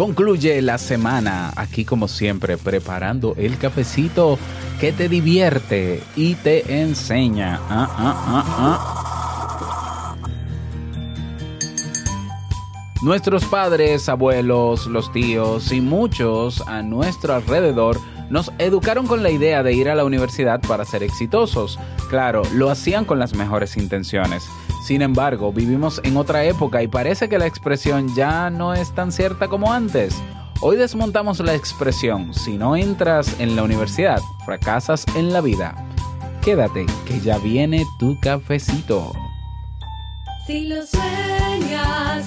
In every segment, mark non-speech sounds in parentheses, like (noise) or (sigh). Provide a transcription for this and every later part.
Concluye la semana aquí como siempre preparando el cafecito que te divierte y te enseña. Ah, ah, ah, Nuestros padres, abuelos, los tíos y muchos a nuestro alrededor nos educaron con la idea de ir a la universidad para ser exitosos. Claro, lo hacían con las mejores intenciones. Sin embargo, vivimos en otra época y parece que la expresión ya no es tan cierta como antes. Hoy desmontamos la expresión, si no entras en la universidad, fracasas en la vida. Quédate, que ya viene tu cafecito. Si lo sueñas,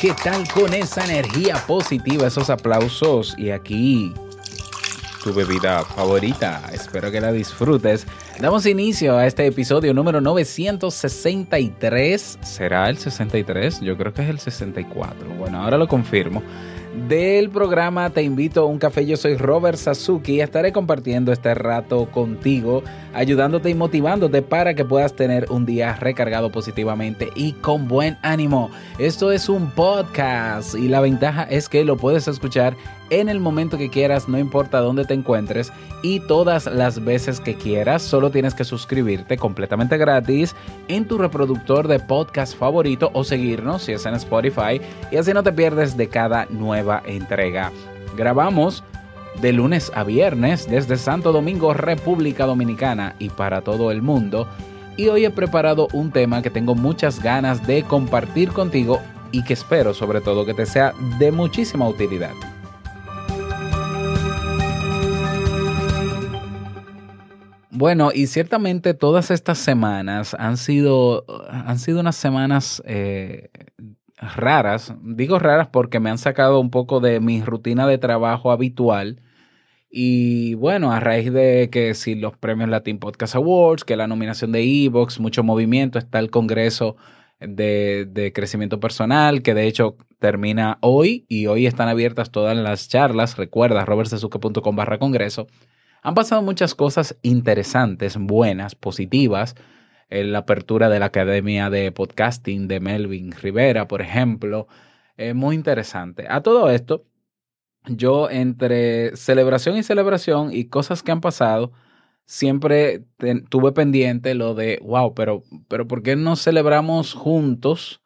¿Qué tal con esa energía positiva, esos aplausos? Y aquí tu bebida favorita. Espero que la disfrutes. Damos inicio a este episodio número 963. ¿Será el 63? Yo creo que es el 64. Bueno, ahora lo confirmo. Del programa Te invito a un café. Yo soy Robert Sasuki y estaré compartiendo este rato contigo, ayudándote y motivándote para que puedas tener un día recargado positivamente y con buen ánimo. Esto es un podcast y la ventaja es que lo puedes escuchar en el momento que quieras, no importa dónde te encuentres y todas las veces que quieras. Solo tienes que suscribirte completamente gratis en tu reproductor de podcast favorito o seguirnos si es en Spotify y así no te pierdes de cada nueva entrega. Grabamos de lunes a viernes desde Santo Domingo, República Dominicana y para todo el mundo. Y hoy he preparado un tema que tengo muchas ganas de compartir contigo y que espero sobre todo que te sea de muchísima utilidad. Bueno, y ciertamente todas estas semanas han sido, han sido unas semanas eh, raras. Digo raras porque me han sacado un poco de mi rutina de trabajo habitual. Y bueno, a raíz de que si los premios Latin Podcast Awards, que la nominación de Evox, mucho movimiento, está el Congreso de, de Crecimiento Personal, que de hecho termina hoy y hoy están abiertas todas las charlas. Recuerda, robertsesuke.com barra congreso. Han pasado muchas cosas interesantes, buenas, positivas. En la apertura de la Academia de Podcasting de Melvin Rivera, por ejemplo. Eh, muy interesante. A todo esto, yo entre celebración y celebración y cosas que han pasado, siempre tuve pendiente lo de, wow, pero, pero ¿por qué no celebramos juntos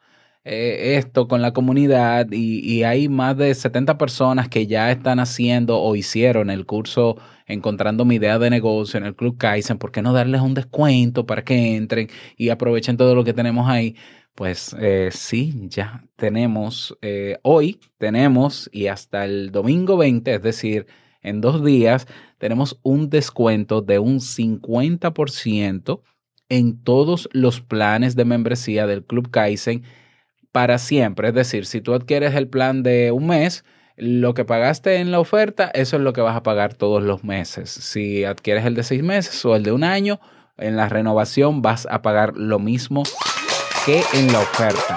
eh, esto con la comunidad? Y, hay más de 70 personas que ya están haciendo o hicieron el curso Encontrando mi idea de negocio en el Club Kaizen. ¿Por qué no darles un descuento para que entren y aprovechen todo lo que tenemos ahí? Pues eh, sí, ya tenemos, eh, hoy tenemos y hasta el domingo 20, es decir, en dos días, tenemos un descuento de un 50% en todos los planes de membresía del Club Kaizen para siempre. Es decir, si tú adquieres el plan de un mes, lo que pagaste en la oferta, eso es lo que vas a pagar todos los meses. Si adquieres el de seis meses o el de un año, en la renovación vas a pagar lo mismo que en la oferta.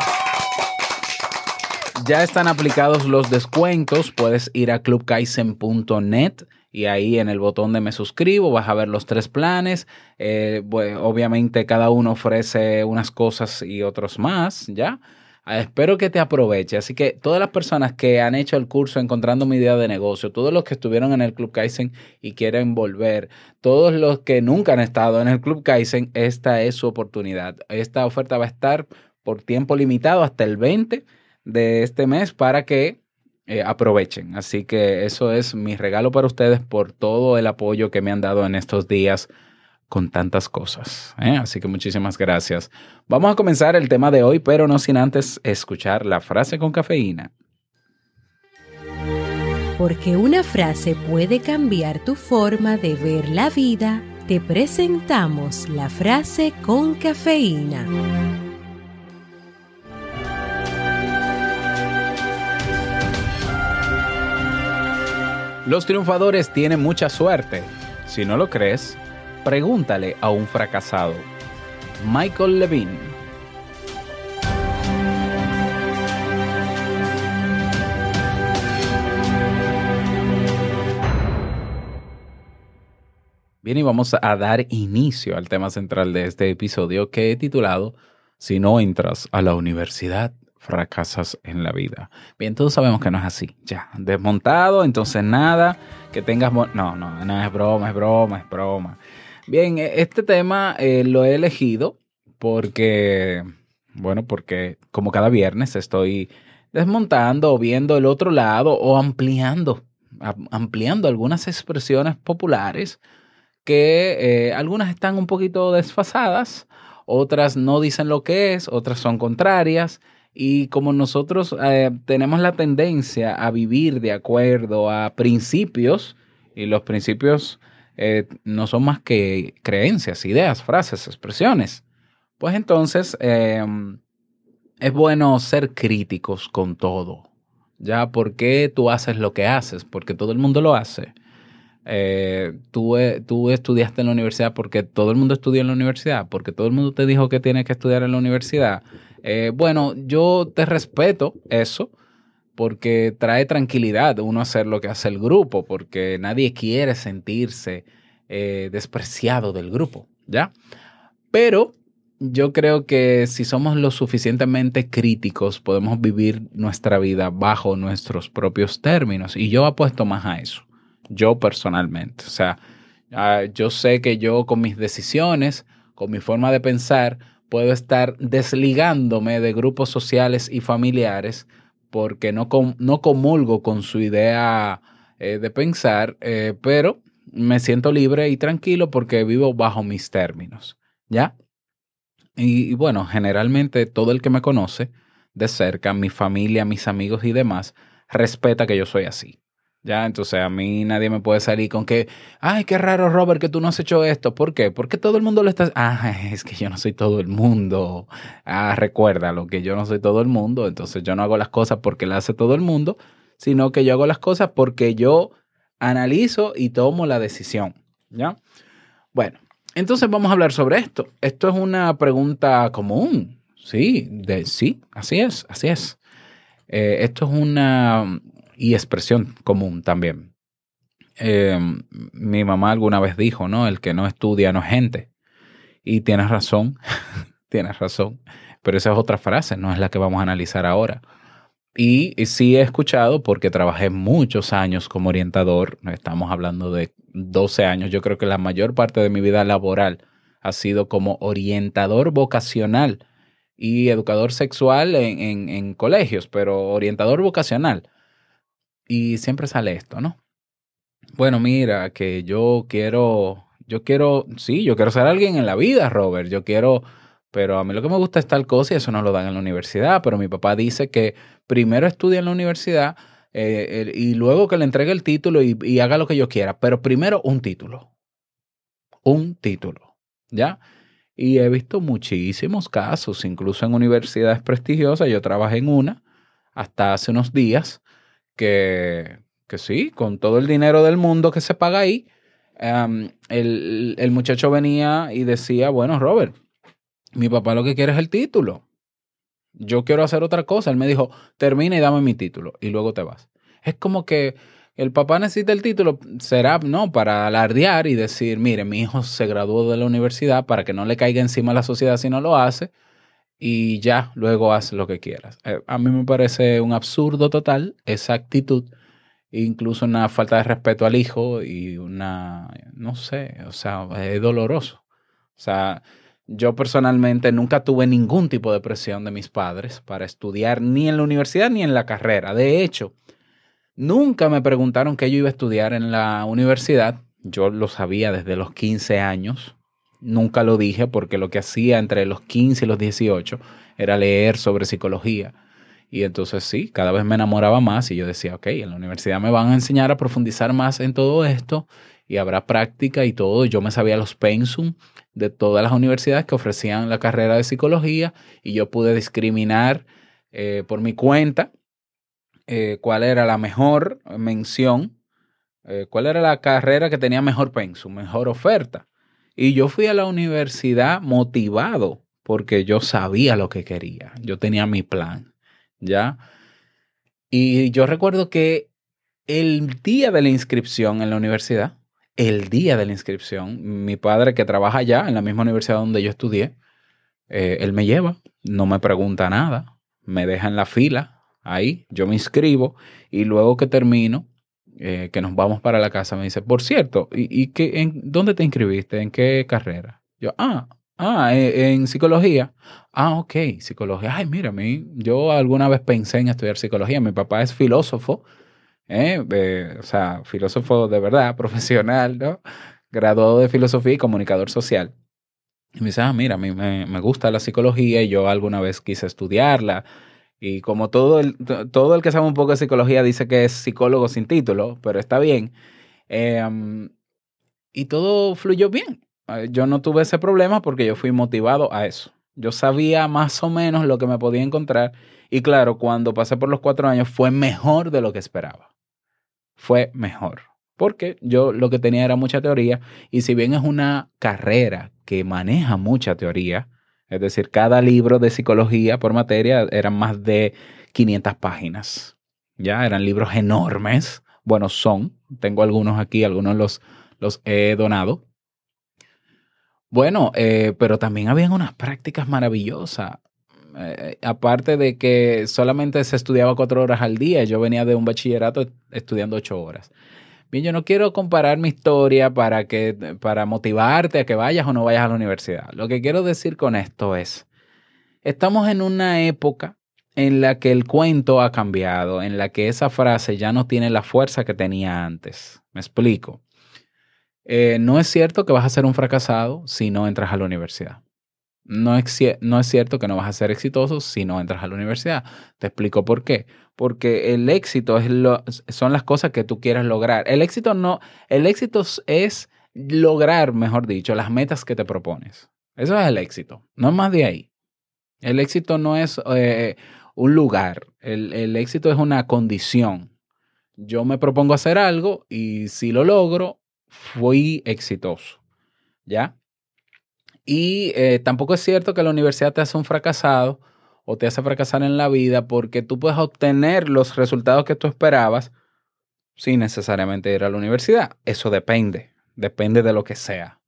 Ya están aplicados los descuentos. Puedes ir a clubkaizen.net y ahí en el botón de me suscribo vas a ver los tres planes. Eh, obviamente cada uno ofrece unas cosas y otros más, ¿ya? Ah, Espero que te aproveche. Así que todas las personas que han hecho el curso Encontrando mi idea de negocio, todos los que estuvieron en el Club Kaizen y quieren volver, todos los que nunca han estado en el Club Kaizen, esta es su oportunidad. Esta oferta va a estar por tiempo limitado hasta el 20 de este mes para que eh, aprovechen. Así que eso es mi regalo para ustedes por todo el apoyo que me han dado en estos días con tantas cosas. ¿eh? Así que muchísimas gracias. Vamos a comenzar el tema de hoy, pero no sin antes escuchar la frase con cafeína. Porque una frase puede cambiar tu forma de ver la vida, te presentamos la frase con cafeína. Los triunfadores tienen mucha suerte. Si no lo crees, pregúntale a un fracasado. Michael Levine. Bien, y vamos a dar inicio al tema central de este episodio que he titulado Si no entras a la universidad, fracasas en la vida. Bien, todos sabemos que no es así. Ya, desmontado, entonces nada, que tengas... No, no, no, es broma, es broma, es broma. Bien, e- este tema eh, lo he elegido porque, bueno, porque como cada viernes estoy desmontando o viendo el otro lado o ampliando, am- ampliando algunas expresiones populares que eh, algunas están un poquito desfasadas, otras no dicen lo que es, otras son contrarias. Y como nosotros eh, tenemos la tendencia a vivir de acuerdo a principios, y los principios eh, no son más que creencias, ideas, frases, expresiones, pues entonces eh, es bueno ser críticos con todo. Ya, ¿por qué tú haces lo que haces? Porque todo el mundo lo hace. Eh, tú, eh, tú estudiaste en la universidad porque todo el mundo estudió en la universidad, porque todo el mundo te dijo que tienes que estudiar en la universidad. Bueno, yo te respeto eso porque trae tranquilidad uno hacer lo que hace el grupo, porque nadie quiere sentirse eh, despreciado del grupo, ¿ya? Pero yo creo que si somos lo suficientemente críticos, podemos vivir nuestra vida bajo nuestros propios términos. Y yo apuesto más a eso, yo personalmente. O sea, ah, yo sé que yo con mis decisiones, con mi forma de pensar, puedo estar desligándome de grupos sociales y familiares porque no, no comulgo con su idea eh, de pensar, eh, pero me siento libre y tranquilo porque vivo bajo mis términos, ¿ya? Y bueno, generalmente todo el que me conoce de cerca, mi familia, mis amigos y demás, respeta que yo soy así. Ya, entonces a mí nadie me puede salir con que, ay, qué raro, Robert, que tú no has hecho esto. ¿Por qué? Porque todo el mundo lo está. Ah, es que yo no soy todo el mundo. Ah, recuérdalo, que yo no soy todo el mundo. Entonces yo no hago las cosas porque las hace todo el mundo, sino que yo hago las cosas porque yo analizo y tomo la decisión. ¿Ya? Bueno, entonces vamos a hablar sobre esto. Esto es una pregunta común. Sí, de, sí, así es, así es. Eh, esto es una y expresión común también. Eh, mi mamá alguna vez dijo, ¿no? El que no estudia no es gente. Y tienes razón, (laughs) tienes razón. Pero esa es otra frase, no es la que vamos a analizar ahora. Y, sí he escuchado, porque trabajé muchos años como orientador, estamos hablando de 12 años, yo creo que la mayor parte de mi vida laboral ha sido como orientador vocacional y educador sexual en- en colegios, pero orientador vocacional. Y siempre sale esto, ¿no? Bueno, mira, que yo quiero, yo quiero, sí, yo quiero ser alguien en la vida, Robert, yo quiero, pero a mí lo que me gusta es tal cosa y eso no lo dan en la universidad, pero mi papá dice que primero estudia en la universidad eh, y luego que le entregue el título y, y haga lo que yo quiera, pero primero un título, un título, ¿ya? Y he visto muchísimos casos, incluso en universidades prestigiosas, yo trabajé en una hasta hace unos días, que, que sí, con todo el dinero del mundo que se paga ahí, um, el, el muchacho venía y decía, bueno, Robert, mi papá lo que quiere es el título. Yo quiero hacer otra cosa. Él me dijo, termina y dame mi título y luego te vas. Es como que el papá necesita el título, será, no, para alardear y decir, mire, mi hijo se graduó de la universidad para que no le caiga encima la sociedad si no lo hace y ya, luego haz lo que quieras. Eh, a mí me parece un absurdo total esa actitud, incluso una falta de respeto al hijo y una, no sé, o sea, es doloroso. O sea, yo personalmente nunca tuve ningún tipo de presión de mis padres para estudiar ni en la universidad ni en la carrera. De hecho, Nunca me preguntaron qué yo iba a estudiar en la universidad. Yo lo sabía desde los 15 años. Nunca lo dije porque lo que hacía entre los 15 y los 18 era leer sobre psicología. Y entonces sí, cada vez me enamoraba más y yo decía, ok, en la universidad me van a enseñar a profundizar más en todo esto y habrá práctica y todo. Yo me sabía los pensum de todas las universidades que ofrecían la carrera de psicología y yo pude discriminar eh, por mi cuenta eh, cuál era la mejor mención, eh, cuál era la carrera que tenía mejor pensum, mejor oferta. Y yo fui a la universidad motivado porque yo sabía lo que quería, yo tenía mi plan, ¿ya? Y yo recuerdo que el día de la inscripción en la universidad, el día de la inscripción, mi padre que trabaja allá en la misma universidad donde yo estudié, eh, él me lleva, no me pregunta nada, me deja en la fila, ahí, yo me inscribo y luego que termino, eh, que nos vamos para la casa, me dice, por cierto, ¿y, y en, dónde te inscribiste? ¿En qué carrera? Yo, ah, ah, en, en psicología. Ah, ok, psicología. Ay, mira, a mí, yo alguna vez pensé en estudiar psicología. Mi papá es filósofo, ¿eh? Eh, o sea, filósofo de verdad, (laughs) profesional, ¿no? Graduado de filosofía y comunicador social. Y me dice, ah, mira, a mí me, me gusta la psicología y yo alguna vez quise estudiarla. Y como todo el, to- todo el que sabe un poco de psicología dice que es psicólogo sin título, pero está bien. Um, y todo fluyó bien. Eh, Yo no tuve ese problema porque yo fui motivado a eso. Yo sabía más o menos lo que me podía encontrar. Y claro, cuando pasé por los cuatro años fue mejor de lo que esperaba. Fue mejor. Porque yo lo que tenía era mucha teoría. Y si bien es una carrera que maneja mucha teoría, es decir, cada libro de psicología por materia eran más de 500 páginas. Ya eran libros enormes. Bueno, son. Tengo algunos aquí, algunos los, los he donado. Bueno, eh, pero también habían unas prácticas maravillosas. Eh, aparte de que solamente se estudiaba cuatro horas al día, yo venía de un bachillerato estudiando ocho horas. Bien, yo no quiero comparar mi historia para que para motivarte a que vayas o no vayas a la universidad. Lo que quiero decir con esto es, estamos en una época en la que el cuento ha cambiado, en la que esa frase ya no tiene la fuerza que tenía antes. Me explico. Eh, no es cierto que vas a ser un fracasado si no entras a la universidad. No es, cier- no es cierto que no vas a ser exitoso si no entras a la universidad. Te explico por qué. Porque el éxito es lo, son las cosas que tú quieres lograr. El éxito no, el éxito es lograr, mejor dicho, las metas que te propones. Eso es el éxito. No más de ahí. El éxito no es eh, un lugar. El, el éxito es una condición. Yo me propongo hacer algo y si lo logro, fui exitoso. ¿Ya? Y eh, tampoco es cierto que la universidad te hace un fracasado o te hace fracasar en la vida porque tú puedes obtener los resultados que tú esperabas sin necesariamente ir a la universidad. Eso depende, depende de lo que sea.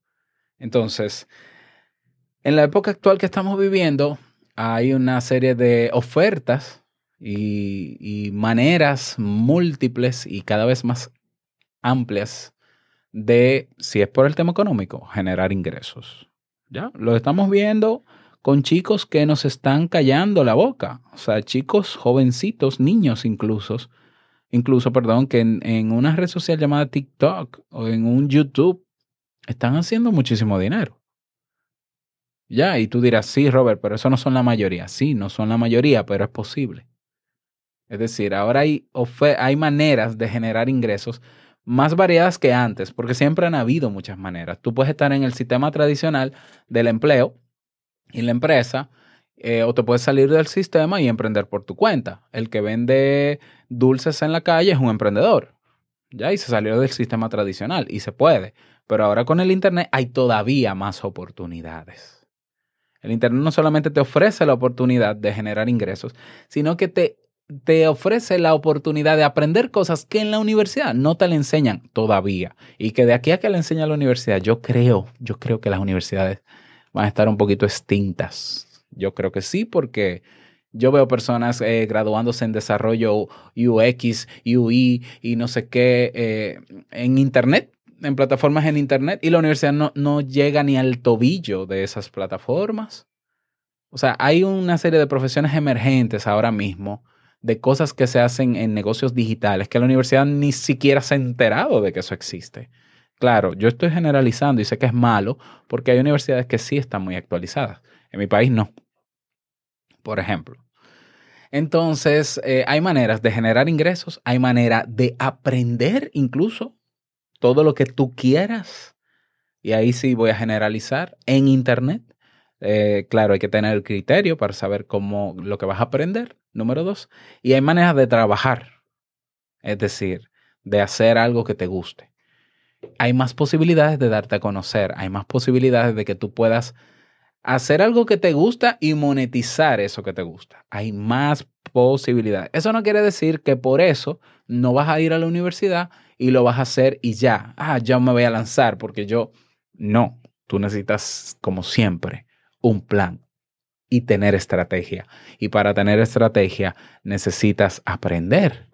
Entonces, en la época actual que estamos viviendo, hay una serie de ofertas y, y maneras múltiples y cada vez más amplias de, si es por el tema económico, generar ingresos. ¿Ya? Lo estamos viendo con chicos que nos están callando la boca. O sea, chicos jovencitos, niños incluso, incluso, perdón, que en, una red social llamada TikTok o en un YouTube están haciendo muchísimo dinero. Ya, y tú dirás, sí, Robert, pero eso no son la mayoría. Sí, no son la mayoría, pero es posible. Es decir, ahora hay, hay maneras de generar ingresos más variadas que antes, porque siempre han habido muchas maneras. Tú puedes estar en el sistema tradicional del empleo y la empresa, eh, o te puedes salir del sistema y emprender por tu cuenta. El que vende dulces en la calle es un emprendedor, ¿ya? Y se salió del sistema tradicional y se puede. Pero ahora con el Internet hay todavía más oportunidades. El Internet no solamente te ofrece la oportunidad de generar ingresos, sino que te te ofrece la oportunidad de aprender cosas que en la universidad no te le enseñan todavía. Y que de aquí a que le enseña la universidad, yo creo, yo creo que las universidades van a estar un poquito extintas. Yo creo que sí, porque yo veo personas eh, graduándose en desarrollo UX, UI y no sé qué eh, en Internet, en plataformas en Internet, y la universidad no, no llega ni al tobillo de esas plataformas. O sea, hay una serie de profesiones emergentes ahora mismo de cosas que se hacen en negocios digitales que la universidad ni siquiera se ha enterado de que eso existe. Claro, yo estoy generalizando y sé que es malo porque hay universidades que sí están muy actualizadas. En mi país no. Por ejemplo. Entonces, eh, hay maneras de generar ingresos, hay manera de aprender incluso todo lo que tú quieras. Y ahí sí voy a generalizar en Internet. Eh, claro, hay que tener el criterio para saber cómo lo que vas a aprender, número dos. Y hay maneras de trabajar, es decir, de hacer algo que te guste. Hay más posibilidades de darte a conocer, hay más posibilidades de que tú puedas hacer algo que te gusta y monetizar eso que te gusta. Hay más posibilidades. Eso no quiere decir que por eso no vas a ir a la universidad y lo vas a hacer y ya, ah, ya me voy a lanzar porque yo, no, tú necesitas, como siempre, un plan y tener estrategia. Y para tener estrategia necesitas aprender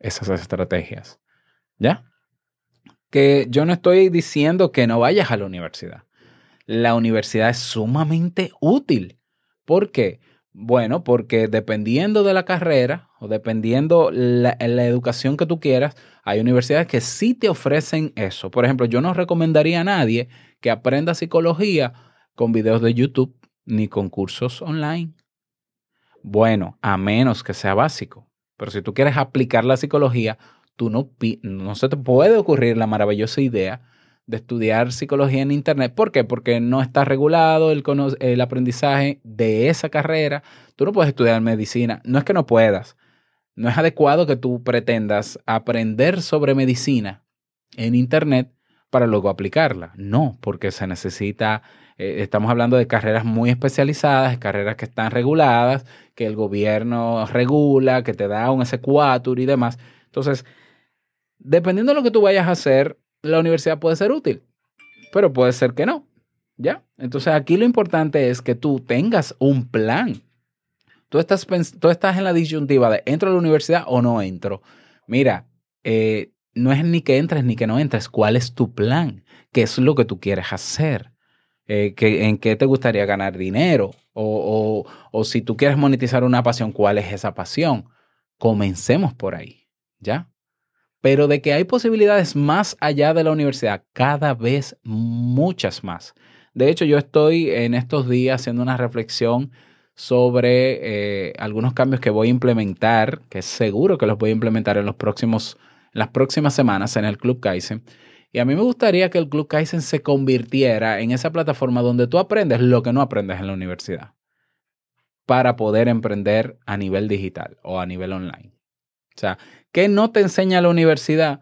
esas estrategias. ¿Ya? Que yo no estoy diciendo que no vayas a la universidad. La universidad es sumamente útil. ¿Por qué? Bueno, porque dependiendo de la carrera o dependiendo la, la educación que tú quieras, hay universidades que sí te ofrecen eso. Por ejemplo, yo no recomendaría a nadie que aprenda psicología con videos de YouTube ni con cursos online. Bueno, a menos que sea básico. Pero si tú quieres aplicar la psicología, tú no, no se te puede ocurrir la maravillosa idea de estudiar psicología en Internet. ¿Por qué? Porque no está regulado el, el aprendizaje de esa carrera. Tú no puedes estudiar medicina. No es que no puedas. No es adecuado que tú pretendas aprender sobre medicina en Internet para luego aplicarla. No, porque se necesita, eh, estamos hablando de carreras muy especializadas, carreras que están reguladas, que el gobierno regula, que te da un S4 y demás. Entonces, dependiendo de lo que tú vayas a hacer, la universidad puede ser útil, pero puede ser que no. ¿Ya? Entonces, aquí lo importante es que tú tengas un plan. Tú estás, estás en la disyuntiva de entro a la universidad o no entro. Mira, eh, no es ni que entres ni que no entres, cuál es tu plan, qué es lo que tú quieres hacer, Eh, en qué te gustaría ganar dinero o- o si tú quieres monetizar una pasión, cuál es esa pasión. Comencemos por ahí, ¿ya? Pero de que hay posibilidades más allá de la universidad, cada vez muchas más. De hecho, yo estoy en estos días haciendo una reflexión sobre eh, algunos cambios que voy a implementar, que seguro que los voy a implementar en los próximos, en las próximas semanas en el Club Kaizen. Y a mí me gustaría que el Club Kaizen se convirtiera en esa plataforma donde tú aprendes lo que no aprendes en la universidad para poder emprender a nivel digital o a nivel online. O sea, ¿qué no te enseña la universidad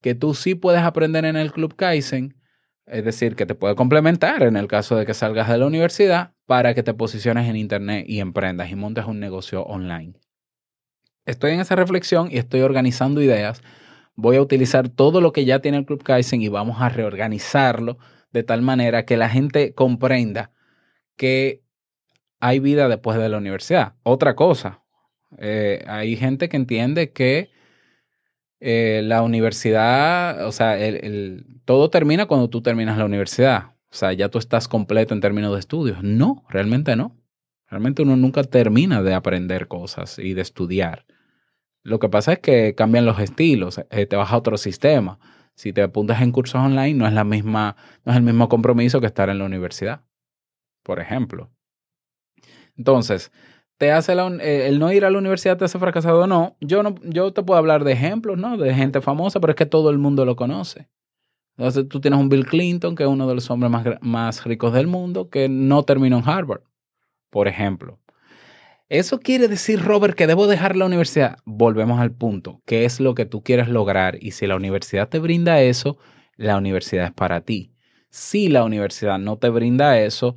que tú sí puedes aprender en el Club Kaizen? Es decir, que te puede complementar en el caso de que salgas de la universidad para que te posiciones en Internet y emprendas y montes un negocio online. Estoy en esa reflexión y estoy organizando ideas. Voy a utilizar todo lo que ya tiene el Club Kaizen y vamos a reorganizarlo de tal manera que la gente comprenda que hay vida después de la universidad. Otra cosa, eh, hay gente que entiende que eh, la universidad, o sea, el- todo termina cuando tú terminas la universidad. O sea, ya tú estás completo en términos de estudios. No, realmente no. Realmente uno nunca termina de aprender cosas y de estudiar. Lo que pasa es que cambian los estilos, eh, te vas a otro sistema. Si te apuntas en cursos online, no es la misma, no es el mismo compromiso que estar en la universidad, por ejemplo. Entonces, te hace eh, el no ir a la universidad te hace fracasado o no. Yo no, yo te puedo hablar de ejemplos, ¿no? De gente famosa, pero es que todo el mundo lo conoce. Entonces, tú tienes un Bill Clinton, que es uno de los hombres más, más ricos del mundo, que no terminó en Harvard, por ejemplo. ¿Eso quiere decir, Robert, que debo dejar la universidad? Volvemos al punto. ¿Qué es lo que tú quieres lograr? Y si la universidad te brinda eso, la universidad es para ti. Si la universidad no te brinda eso,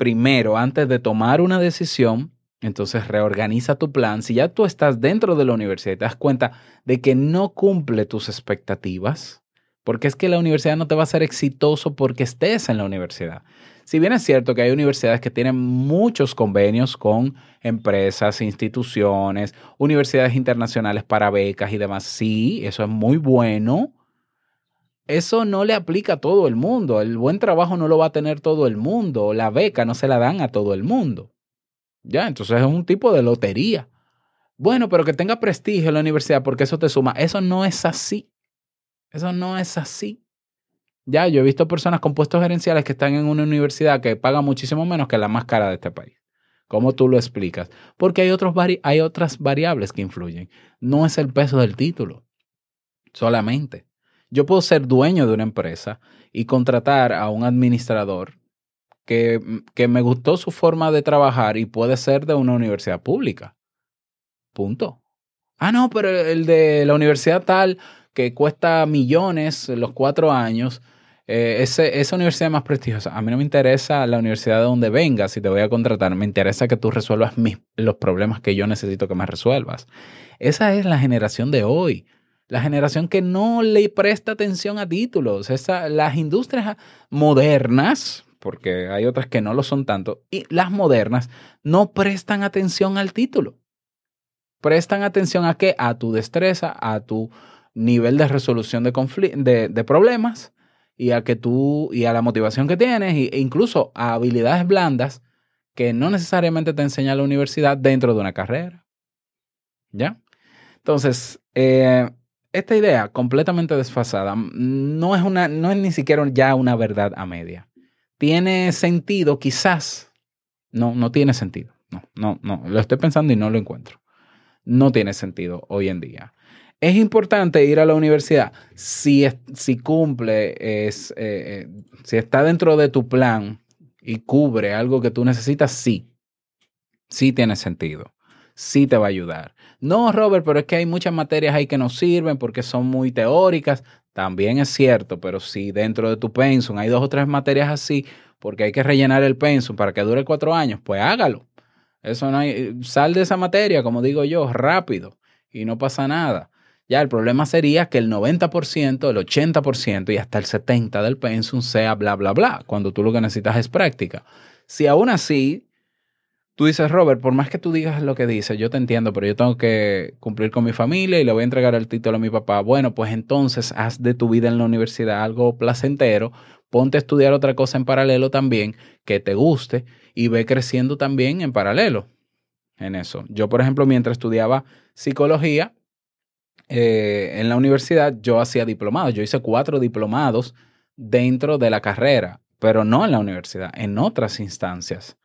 primero, antes de tomar una decisión, entonces reorganiza tu plan. Si ya tú estás dentro de la universidad y te das cuenta de que no cumple tus expectativas, porque es que la universidad no te va a hacer exitoso porque estés en la universidad. Si bien es cierto que hay universidades que tienen muchos convenios con empresas, instituciones, universidades internacionales para becas y demás, sí, eso es muy bueno. Eso no le aplica a todo el mundo. El buen trabajo no lo va a tener todo el mundo. La beca no se la dan a todo el mundo. Ya, entonces es un tipo de lotería. Bueno, pero que tenga prestigio en la universidad porque eso te suma. Eso no es así. Eso no es así. Ya, yo he visto personas con puestos gerenciales que están en una universidad que paga muchísimo menos que la más cara de este país. ¿Cómo tú lo explicas? Porque hay, otros hay otras variables que influyen. No es el peso del título solamente. Yo puedo ser dueño de una empresa y contratar a un administrador que, que me gustó su forma de trabajar y puede ser de una universidad pública. Punto. Ah, no, pero el de la universidad tal que cuesta millones los cuatro años, eh, esa universidad más prestigiosa. A mí no me interesa la universidad de donde vengas si te voy a contratar. Me interesa que tú resuelvas mis, los problemas que yo necesito que me resuelvas. Esa es la generación de hoy. La generación que no le presta atención a títulos. Esa, las industrias modernas, porque hay otras que no lo son tanto, y las modernas no prestan atención al título. Prestan atención a qué? A tu destreza, a tu nivel de resolución de, de, de problemas y a que tú y a la motivación que tienes e incluso a habilidades blandas que no necesariamente te enseña la universidad dentro de una carrera. ¿Ya? Entonces, eh, esta idea completamente desfasada no es, una, no es ni siquiera ya una verdad a media. Tiene sentido, quizás. No, no tiene sentido. No, no, no. Lo estoy pensando y no lo encuentro. No tiene sentido hoy en día. Es importante ir a la universidad si, es- si cumple, es, eh, eh, si está dentro de tu plan y cubre algo que tú necesitas, sí. Sí tiene sentido. Sí te va a ayudar. No, Robert, pero es que hay muchas materias ahí que no sirven porque son muy teóricas. También es cierto, pero si dentro de tu pensum hay dos o tres materias así, porque hay que rellenar el pensum para que dure cuatro años, pues hágalo. Eso no hay, sal de esa materia, como digo yo, rápido y no pasa nada. Ya el problema sería que el 90%, el 80% y hasta el 70% del pensum sea bla, bla, bla, cuando tú lo que necesitas es práctica. Si aún así tú dices, Robert, por más que tú digas lo que dices, yo te entiendo, pero yo tengo que cumplir con mi familia y le voy a entregar el título a mi papá. Bueno, pues entonces haz de tu vida en la universidad algo placentero, ponte a estudiar otra cosa en paralelo también que te guste y ve creciendo también en paralelo en eso. Yo, por ejemplo, mientras estudiaba psicología eh, en la universidad, yo hacía diplomados. Yo hice cuatro diplomados dentro de la carrera, pero no en la universidad, en otras instancias.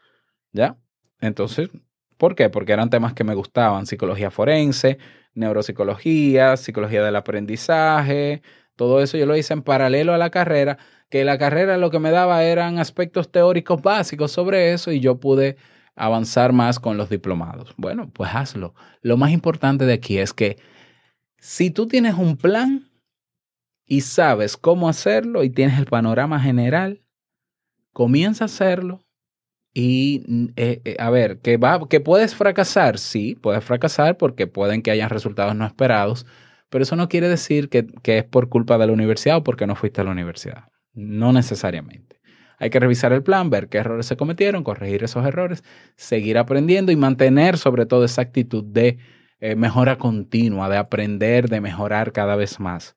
¿Ya? Entonces, ¿por qué? Porque eran temas que me gustaban, psicología forense, neuropsicología, psicología del aprendizaje, todo eso yo lo hice en paralelo a la carrera, que la carrera lo que me daba eran aspectos teóricos básicos sobre eso y yo pude avanzar más con los diplomados. Bueno, pues hazlo. Lo más importante de aquí es que si tú tienes un plan y sabes cómo hacerlo y tienes el panorama general, comienza a hacerlo y, mm, eh, eh, a ver, que, va, que puedes fracasar, sí, puedes fracasar porque pueden que hayan resultados no esperados, pero eso no quiere decir que, que es por culpa de la universidad o porque no fuiste a la universidad. No necesariamente. Hay que revisar el plan, ver qué errores se cometieron, corregir esos errores, seguir aprendiendo y mantener sobre todo esa actitud de eh, mejora continua, de aprender, de mejorar cada vez más.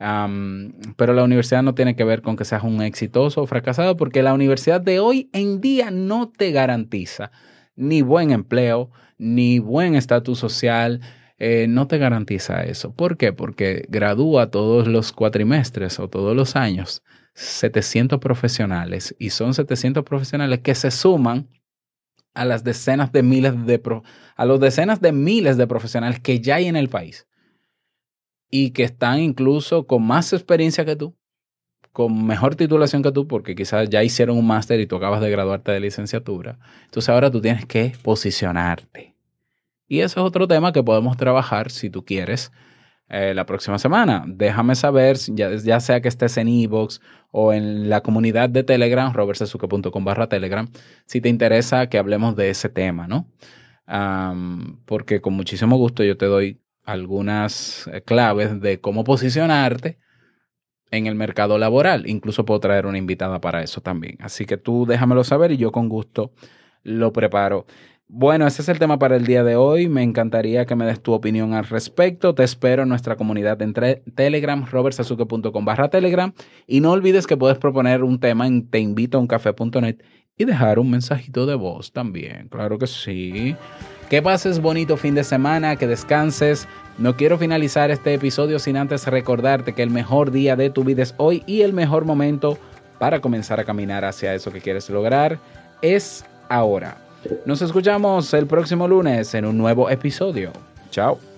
Pero la universidad no tiene que ver con que seas un exitoso o fracasado, porque la universidad de hoy en día no te garantiza ni buen empleo, ni buen estatus social, eh, no te garantiza eso. ¿Por qué? Porque gradúa todos los cuatrimestres o todos los años 700 profesionales y son 700 profesionales que se suman a las decenas de miles de a los decenas de miles de profesionales que ya hay en el país y que están incluso con más experiencia que tú, con mejor titulación que tú, porque quizás ya hicieron un máster y tú acabas de graduarte de licenciatura. Entonces ahora tú tienes que posicionarte. Y eso es otro tema que podemos trabajar si tú quieres eh, la próxima semana. Déjame saber, ya, sea que estés en Evox o en la comunidad de Telegram, robertsesuke.com barra Telegram, si te interesa que hablemos de ese tema, ¿no? Porque con muchísimo gusto yo te doy algunas eh, claves de cómo posicionarte en el mercado laboral. Incluso puedo traer una invitada para eso también. Así que tú déjamelo saber y yo con gusto lo preparo. Bueno, ese es el tema para el día de hoy. Me encantaría que me des tu opinión al respecto. Te espero en nuestra comunidad en Telegram, robertsazuke.com barra Telegram. Y no olvides que puedes proponer un tema en teinvitoauncafe.net y dejar un mensajito de voz también. Claro que sí. Que pases bonito fin de semana, que descanses. No quiero finalizar este episodio sin antes recordarte que el mejor día de tu vida es hoy y el mejor momento para comenzar a caminar hacia eso que quieres lograr es ahora. Nos escuchamos el próximo lunes en un nuevo episodio. Chao.